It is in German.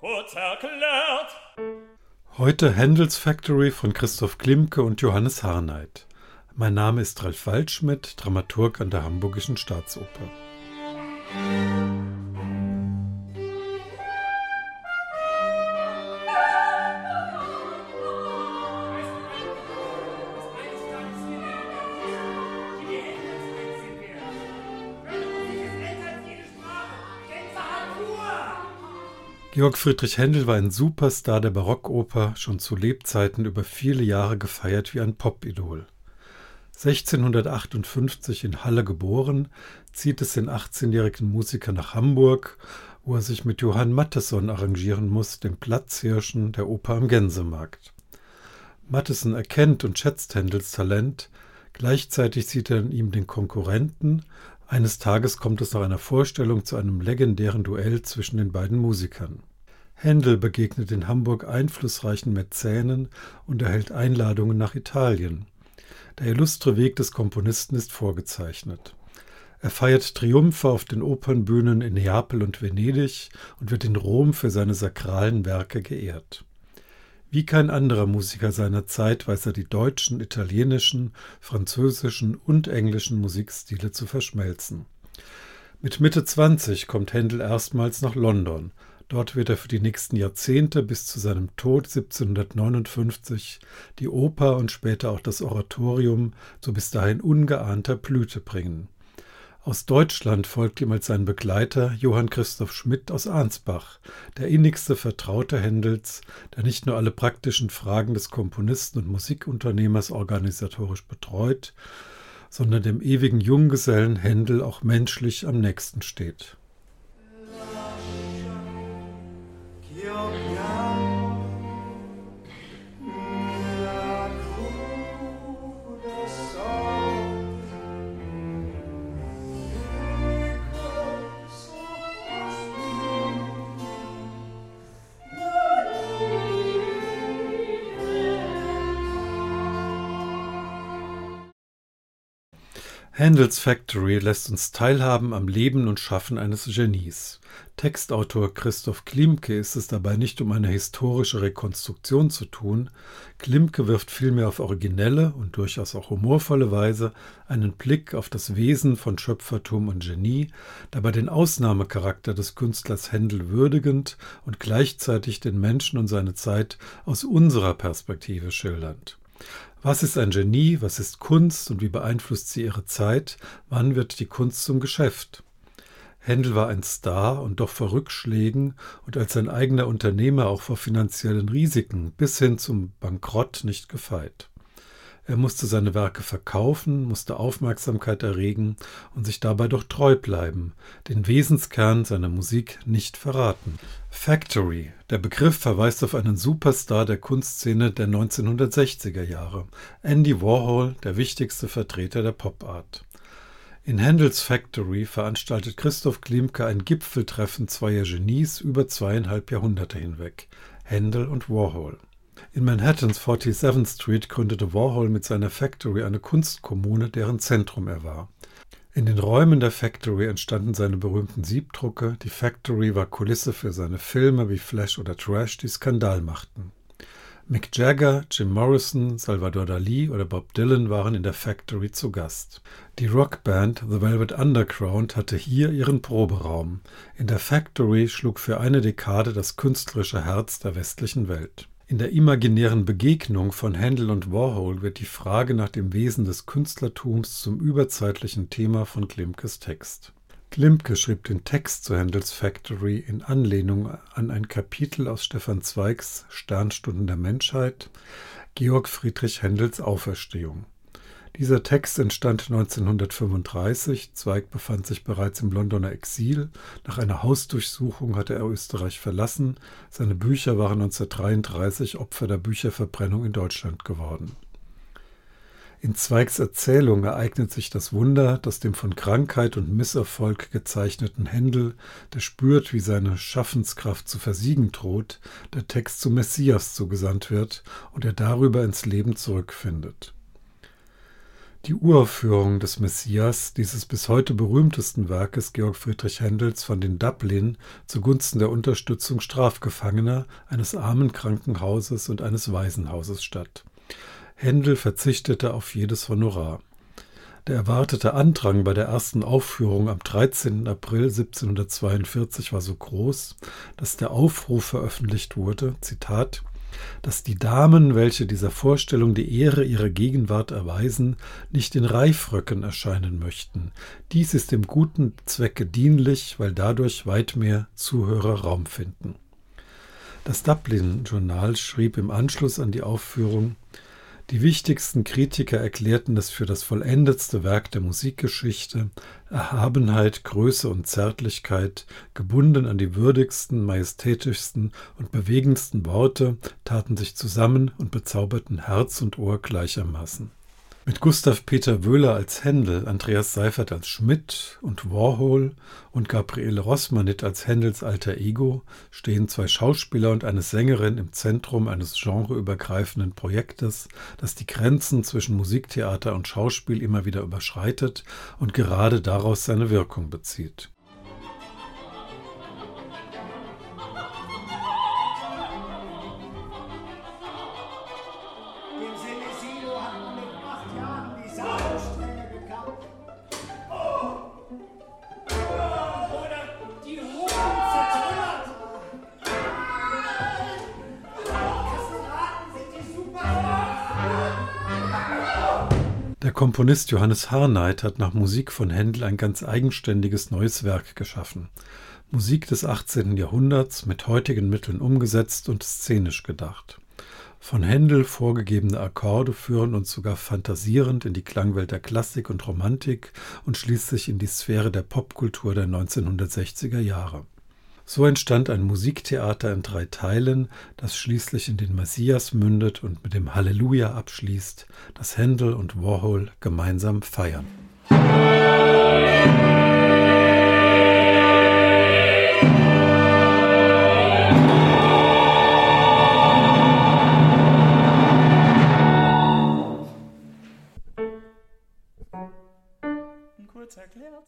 Kurz erklärt. Heute Händels Factory von Christoph Klimke und Johannes Harnight. Mein Name ist Ralf Waldschmidt, Dramaturg an der Hamburgischen Staatsoper. Georg Friedrich Händel war ein Superstar der Barockoper, schon zu Lebzeiten über viele Jahre gefeiert wie ein Popidol. 1658 in Halle geboren, zieht es den 18-jährigen Musiker nach Hamburg, wo er sich mit Johann Matteson arrangieren muss, dem Platzhirschen der Oper am Gänsemarkt. Matteson erkennt und schätzt Händels Talent, gleichzeitig sieht er in ihm den Konkurrenten, eines Tages kommt es nach einer Vorstellung zu einem legendären Duell zwischen den beiden Musikern. Händel begegnet in Hamburg einflussreichen Mäzenen und erhält Einladungen nach Italien. Der illustre Weg des Komponisten ist vorgezeichnet. Er feiert Triumphe auf den Opernbühnen in Neapel und Venedig und wird in Rom für seine sakralen Werke geehrt. Wie kein anderer Musiker seiner Zeit weiß er die deutschen, italienischen, französischen und englischen Musikstile zu verschmelzen. Mit Mitte 20 kommt Händel erstmals nach London. Dort wird er für die nächsten Jahrzehnte bis zu seinem Tod 1759 die Oper und später auch das Oratorium zu bis dahin ungeahnter Blüte bringen. Aus Deutschland folgt ihm als sein Begleiter Johann Christoph Schmidt aus Arnsbach, der innigste Vertraute Händels, der nicht nur alle praktischen Fragen des Komponisten und Musikunternehmers organisatorisch betreut, sondern dem ewigen Junggesellen Händel auch menschlich am nächsten steht. Handels Factory lässt uns teilhaben am Leben und Schaffen eines Genies. Textautor Christoph Klimke ist es dabei nicht um eine historische Rekonstruktion zu tun. Klimke wirft vielmehr auf originelle und durchaus auch humorvolle Weise einen Blick auf das Wesen von Schöpfertum und Genie, dabei den Ausnahmecharakter des Künstlers Händel würdigend und gleichzeitig den Menschen und seine Zeit aus unserer Perspektive schildernd. Was ist ein Genie? Was ist Kunst und wie beeinflusst sie ihre Zeit? Wann wird die Kunst zum Geschäft? Händel war ein Star und doch vor Rückschlägen und als sein eigener Unternehmer auch vor finanziellen Risiken bis hin zum Bankrott nicht gefeit. Er musste seine Werke verkaufen, musste Aufmerksamkeit erregen und sich dabei doch treu bleiben, den Wesenskern seiner Musik nicht verraten. Factory. Der Begriff verweist auf einen Superstar der Kunstszene der 1960er Jahre, Andy Warhol, der wichtigste Vertreter der Popart. In Handels Factory veranstaltet Christoph Klimke ein Gipfeltreffen zweier Genies über zweieinhalb Jahrhunderte hinweg, Händel und Warhol. In Manhattans 47th Street gründete Warhol mit seiner Factory eine Kunstkommune, deren Zentrum er war. In den Räumen der Factory entstanden seine berühmten Siebdrucke. Die Factory war Kulisse für seine Filme wie Flash oder Trash, die Skandal machten. Mick Jagger, Jim Morrison, Salvador Dali oder Bob Dylan waren in der Factory zu Gast. Die Rockband The Velvet Underground hatte hier ihren Proberaum. In der Factory schlug für eine Dekade das künstlerische Herz der westlichen Welt. In der imaginären Begegnung von Handel und Warhol wird die Frage nach dem Wesen des Künstlertums zum überzeitlichen Thema von Klimkes Text. Klimke schrieb den Text zu Handels Factory in Anlehnung an ein Kapitel aus Stefan Zweigs Sternstunden der Menschheit, Georg Friedrich Händels Auferstehung. Dieser Text entstand 1935. Zweig befand sich bereits im Londoner Exil. Nach einer Hausdurchsuchung hatte er Österreich verlassen. Seine Bücher waren 1933 Opfer der Bücherverbrennung in Deutschland geworden. In Zweigs Erzählung ereignet sich das Wunder, dass dem von Krankheit und Misserfolg gezeichneten Händel, der spürt, wie seine Schaffenskraft zu versiegen droht, der Text zum Messias zugesandt wird und er darüber ins Leben zurückfindet. Die Uraufführung des Messias, dieses bis heute berühmtesten Werkes Georg Friedrich Händels, fand in Dublin zugunsten der Unterstützung Strafgefangener, eines armen Krankenhauses und eines Waisenhauses statt. Händel verzichtete auf jedes Honorar. Der erwartete Andrang bei der ersten Aufführung am 13. April 1742 war so groß, dass der Aufruf veröffentlicht wurde, Zitat, dass die Damen, welche dieser Vorstellung die Ehre ihrer Gegenwart erweisen, nicht in Reifröcken erscheinen möchten. Dies ist dem guten Zwecke dienlich, weil dadurch weit mehr Zuhörer Raum finden. Das Dublin Journal schrieb im Anschluss an die Aufführung die wichtigsten Kritiker erklärten es für das vollendetste Werk der Musikgeschichte, Erhabenheit, Größe und Zärtlichkeit, gebunden an die würdigsten, majestätischsten und bewegendsten Worte, taten sich zusammen und bezauberten Herz und Ohr gleichermaßen. Mit Gustav Peter Wöhler als Händel, Andreas Seifert als Schmidt und Warhol und Gabriele Rossmanit als Händels alter Ego stehen zwei Schauspieler und eine Sängerin im Zentrum eines genreübergreifenden Projektes, das die Grenzen zwischen Musiktheater und Schauspiel immer wieder überschreitet und gerade daraus seine Wirkung bezieht. Der Komponist Johannes Harnight hat nach Musik von Händel ein ganz eigenständiges neues Werk geschaffen. Musik des 18. Jahrhunderts mit heutigen Mitteln umgesetzt und szenisch gedacht. Von Händel vorgegebene Akkorde führen uns sogar fantasierend in die Klangwelt der Klassik und Romantik und schließlich in die Sphäre der Popkultur der 1960er Jahre. So entstand ein Musiktheater in drei Teilen, das schließlich in den Messias mündet und mit dem Halleluja abschließt, das Händel und Warhol gemeinsam feiern. Kurz